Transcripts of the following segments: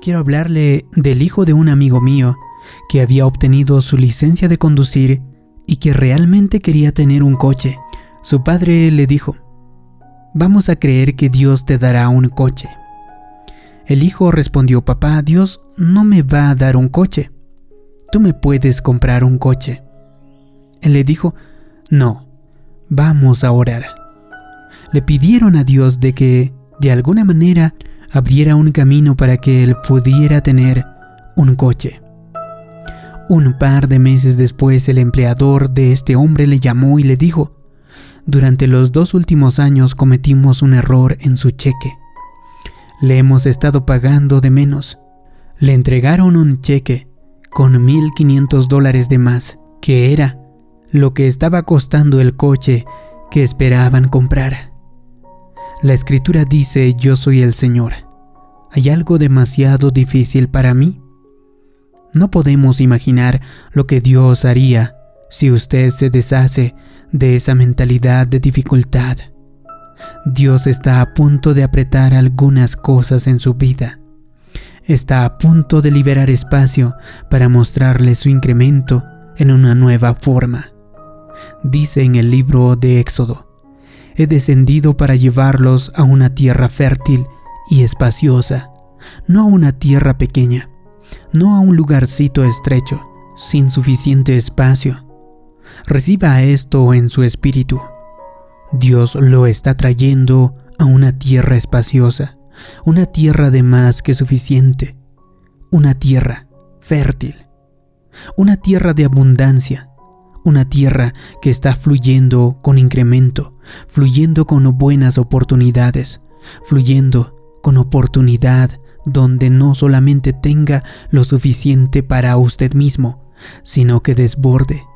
quiero hablarle del hijo de un amigo mío que había obtenido su licencia de conducir y que realmente quería tener un coche. Su padre le dijo, vamos a creer que Dios te dará un coche. El hijo respondió, papá, Dios no me va a dar un coche. Tú me puedes comprar un coche. Él le dijo, no, vamos a orar. Le pidieron a Dios de que, de alguna manera, abriera un camino para que él pudiera tener un coche. Un par de meses después el empleador de este hombre le llamó y le dijo, durante los dos últimos años cometimos un error en su cheque. Le hemos estado pagando de menos. Le entregaron un cheque con 1.500 dólares de más, que era lo que estaba costando el coche que esperaban comprar. La escritura dice, yo soy el Señor. ¿Hay algo demasiado difícil para mí? No podemos imaginar lo que Dios haría si usted se deshace de esa mentalidad de dificultad. Dios está a punto de apretar algunas cosas en su vida. Está a punto de liberar espacio para mostrarle su incremento en una nueva forma. Dice en el libro de Éxodo, he descendido para llevarlos a una tierra fértil y espaciosa, no a una tierra pequeña, no a un lugarcito estrecho, sin suficiente espacio. Reciba esto en su espíritu. Dios lo está trayendo a una tierra espaciosa, una tierra de más que suficiente, una tierra fértil, una tierra de abundancia, una tierra que está fluyendo con incremento, fluyendo con buenas oportunidades, fluyendo con oportunidad donde no solamente tenga lo suficiente para usted mismo, sino que desborde,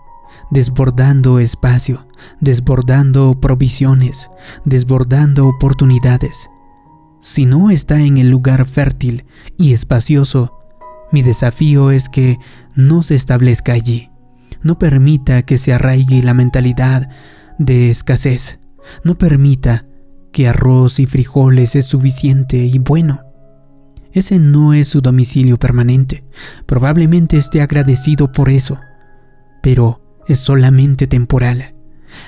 desbordando espacio, desbordando provisiones, desbordando oportunidades. Si no está en el lugar fértil y espacioso, mi desafío es que no se establezca allí. No permita que se arraigue la mentalidad de escasez. No permita que arroz y frijoles es suficiente y bueno. Ese no es su domicilio permanente. Probablemente esté agradecido por eso. Pero es solamente temporal.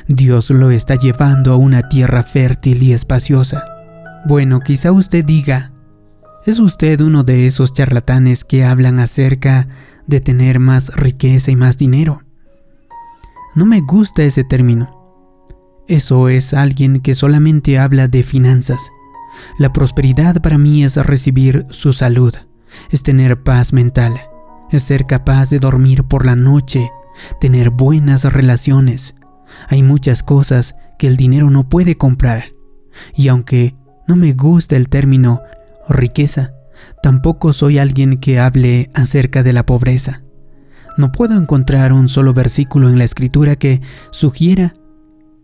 Dios lo está llevando a una tierra fértil y espaciosa. Bueno, quizá usted diga, ¿es usted uno de esos charlatanes que hablan acerca de tener más riqueza y más dinero? No me gusta ese término. Eso es alguien que solamente habla de finanzas. La prosperidad para mí es recibir su salud, es tener paz mental, es ser capaz de dormir por la noche, tener buenas relaciones. Hay muchas cosas que el dinero no puede comprar. Y aunque no me gusta el término riqueza, tampoco soy alguien que hable acerca de la pobreza. No puedo encontrar un solo versículo en la escritura que sugiera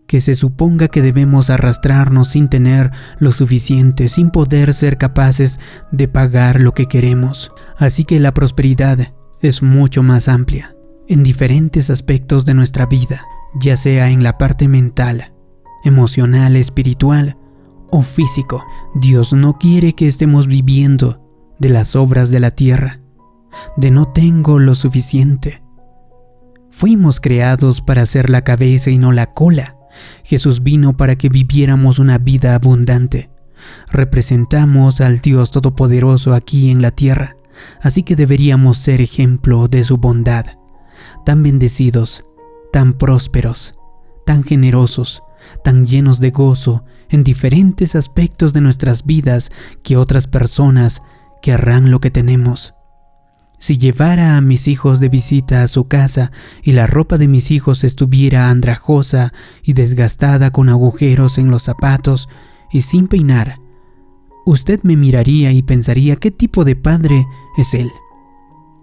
que se suponga que debemos arrastrarnos sin tener lo suficiente, sin poder ser capaces de pagar lo que queremos. Así que la prosperidad es mucho más amplia, en diferentes aspectos de nuestra vida, ya sea en la parte mental, emocional, espiritual o físico. Dios no quiere que estemos viviendo de las obras de la tierra, de no tengo lo suficiente. Fuimos creados para ser la cabeza y no la cola. Jesús vino para que viviéramos una vida abundante. Representamos al Dios Todopoderoso aquí en la tierra, así que deberíamos ser ejemplo de su bondad. Tan bendecidos, tan prósperos, tan generosos, tan llenos de gozo en diferentes aspectos de nuestras vidas que otras personas querrán lo que tenemos. Si llevara a mis hijos de visita a su casa y la ropa de mis hijos estuviera andrajosa y desgastada con agujeros en los zapatos y sin peinar, usted me miraría y pensaría qué tipo de padre es él.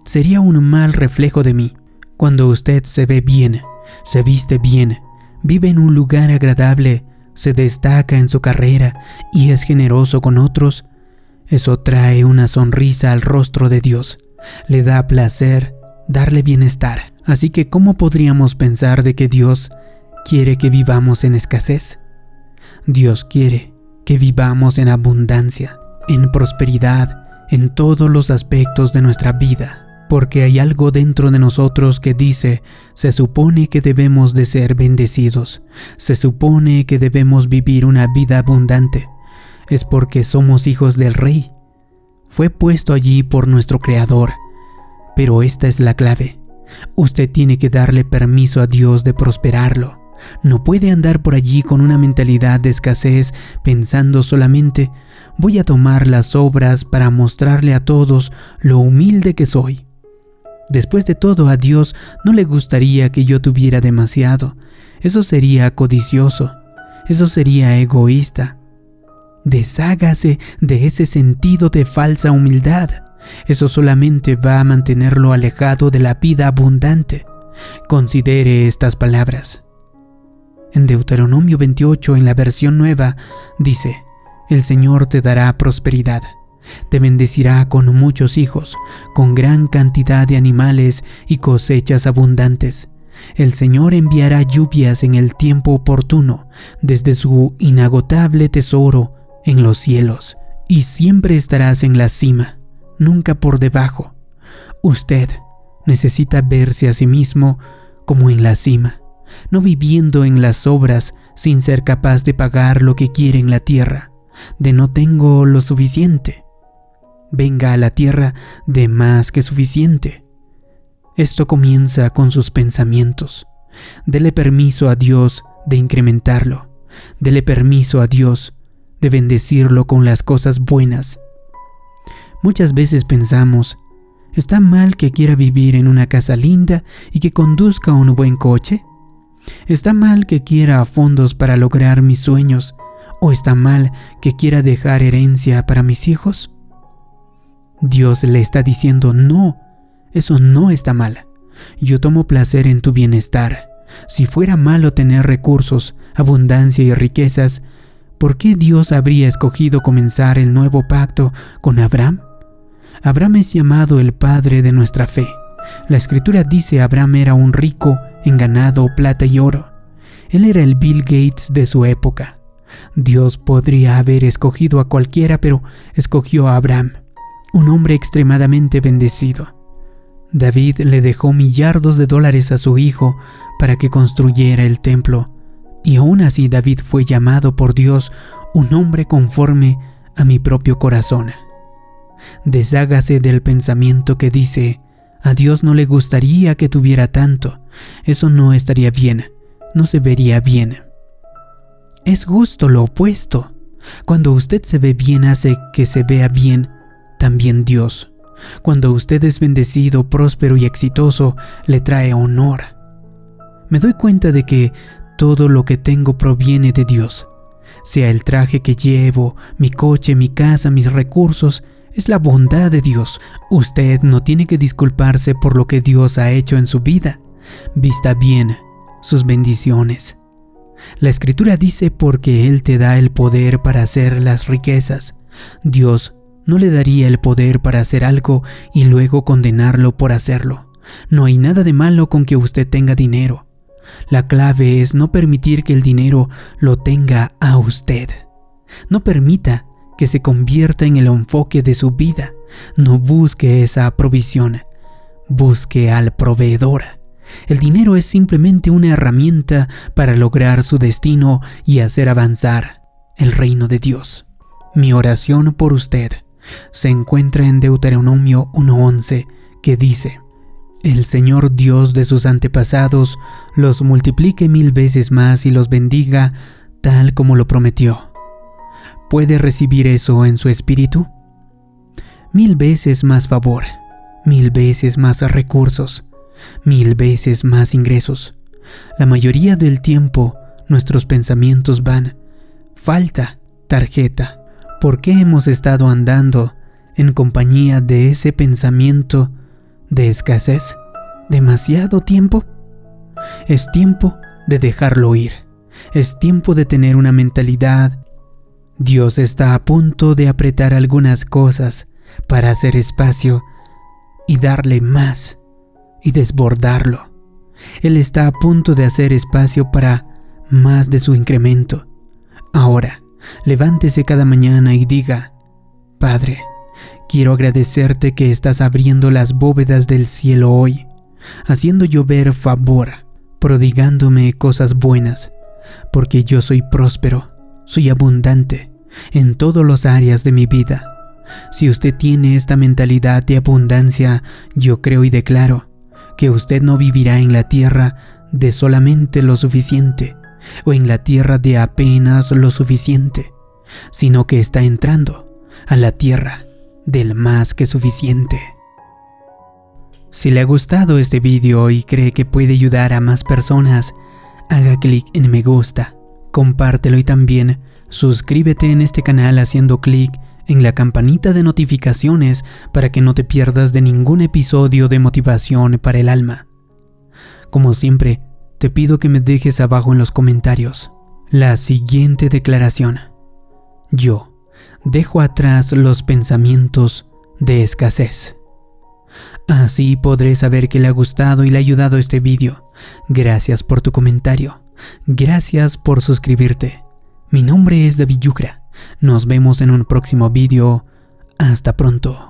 Sería un mal reflejo de mí. Cuando usted se ve bien, se viste bien, vive en un lugar agradable, se destaca en su carrera y es generoso con otros, eso trae una sonrisa al rostro de Dios le da placer darle bienestar. Así que ¿cómo podríamos pensar de que Dios quiere que vivamos en escasez? Dios quiere que vivamos en abundancia, en prosperidad, en todos los aspectos de nuestra vida porque hay algo dentro de nosotros que dice, se supone que debemos de ser bendecidos, se supone que debemos vivir una vida abundante. Es porque somos hijos del Rey. Fue puesto allí por nuestro Creador. Pero esta es la clave. Usted tiene que darle permiso a Dios de prosperarlo. No puede andar por allí con una mentalidad de escasez pensando solamente voy a tomar las obras para mostrarle a todos lo humilde que soy. Después de todo, a Dios no le gustaría que yo tuviera demasiado. Eso sería codicioso. Eso sería egoísta. Deshágase de ese sentido de falsa humildad. Eso solamente va a mantenerlo alejado de la vida abundante. Considere estas palabras. En Deuteronomio 28, en la versión nueva, dice, El Señor te dará prosperidad te bendecirá con muchos hijos, con gran cantidad de animales y cosechas abundantes. El Señor enviará lluvias en el tiempo oportuno, desde su inagotable tesoro en los cielos, y siempre estarás en la cima, nunca por debajo. Usted necesita verse a sí mismo como en la cima, no viviendo en las obras sin ser capaz de pagar lo que quiere en la tierra, de no tengo lo suficiente venga a la tierra de más que suficiente. Esto comienza con sus pensamientos. Dele permiso a Dios de incrementarlo. Dele permiso a Dios de bendecirlo con las cosas buenas. Muchas veces pensamos, ¿está mal que quiera vivir en una casa linda y que conduzca un buen coche? ¿Está mal que quiera fondos para lograr mis sueños? ¿O está mal que quiera dejar herencia para mis hijos? Dios le está diciendo, no, eso no está mal. Yo tomo placer en tu bienestar. Si fuera malo tener recursos, abundancia y riquezas, ¿por qué Dios habría escogido comenzar el nuevo pacto con Abraham? Abraham es llamado el padre de nuestra fe. La escritura dice Abraham era un rico en ganado, plata y oro. Él era el Bill Gates de su época. Dios podría haber escogido a cualquiera, pero escogió a Abraham un hombre extremadamente bendecido. David le dejó millardos de dólares a su hijo para que construyera el templo, y aún así David fue llamado por Dios un hombre conforme a mi propio corazón. Deshágase del pensamiento que dice, a Dios no le gustaría que tuviera tanto, eso no estaría bien, no se vería bien. Es justo lo opuesto. Cuando usted se ve bien hace que se vea bien también Dios. Cuando usted es bendecido, próspero y exitoso, le trae honor. Me doy cuenta de que todo lo que tengo proviene de Dios. Sea el traje que llevo, mi coche, mi casa, mis recursos, es la bondad de Dios. Usted no tiene que disculparse por lo que Dios ha hecho en su vida. Vista bien sus bendiciones. La escritura dice porque Él te da el poder para hacer las riquezas. Dios no le daría el poder para hacer algo y luego condenarlo por hacerlo. No hay nada de malo con que usted tenga dinero. La clave es no permitir que el dinero lo tenga a usted. No permita que se convierta en el enfoque de su vida. No busque esa provisión. Busque al proveedor. El dinero es simplemente una herramienta para lograr su destino y hacer avanzar el reino de Dios. Mi oración por usted se encuentra en Deuteronomio 1.11, que dice, El Señor Dios de sus antepasados los multiplique mil veces más y los bendiga tal como lo prometió. ¿Puede recibir eso en su espíritu? Mil veces más favor, mil veces más recursos, mil veces más ingresos. La mayoría del tiempo nuestros pensamientos van, falta, tarjeta, ¿Por qué hemos estado andando en compañía de ese pensamiento de escasez demasiado tiempo? Es tiempo de dejarlo ir. Es tiempo de tener una mentalidad. Dios está a punto de apretar algunas cosas para hacer espacio y darle más y desbordarlo. Él está a punto de hacer espacio para más de su incremento. Ahora, Levántese cada mañana y diga, Padre, quiero agradecerte que estás abriendo las bóvedas del cielo hoy, haciendo llover favor, prodigándome cosas buenas, porque yo soy próspero, soy abundante en todas las áreas de mi vida. Si usted tiene esta mentalidad de abundancia, yo creo y declaro que usted no vivirá en la tierra de solamente lo suficiente o en la tierra de apenas lo suficiente, sino que está entrando a la tierra del más que suficiente. Si le ha gustado este vídeo y cree que puede ayudar a más personas, haga clic en me gusta, compártelo y también suscríbete en este canal haciendo clic en la campanita de notificaciones para que no te pierdas de ningún episodio de motivación para el alma. Como siempre, te pido que me dejes abajo en los comentarios la siguiente declaración. Yo dejo atrás los pensamientos de escasez. Así podré saber que le ha gustado y le ha ayudado este vídeo. Gracias por tu comentario. Gracias por suscribirte. Mi nombre es David Yucra. Nos vemos en un próximo vídeo. Hasta pronto.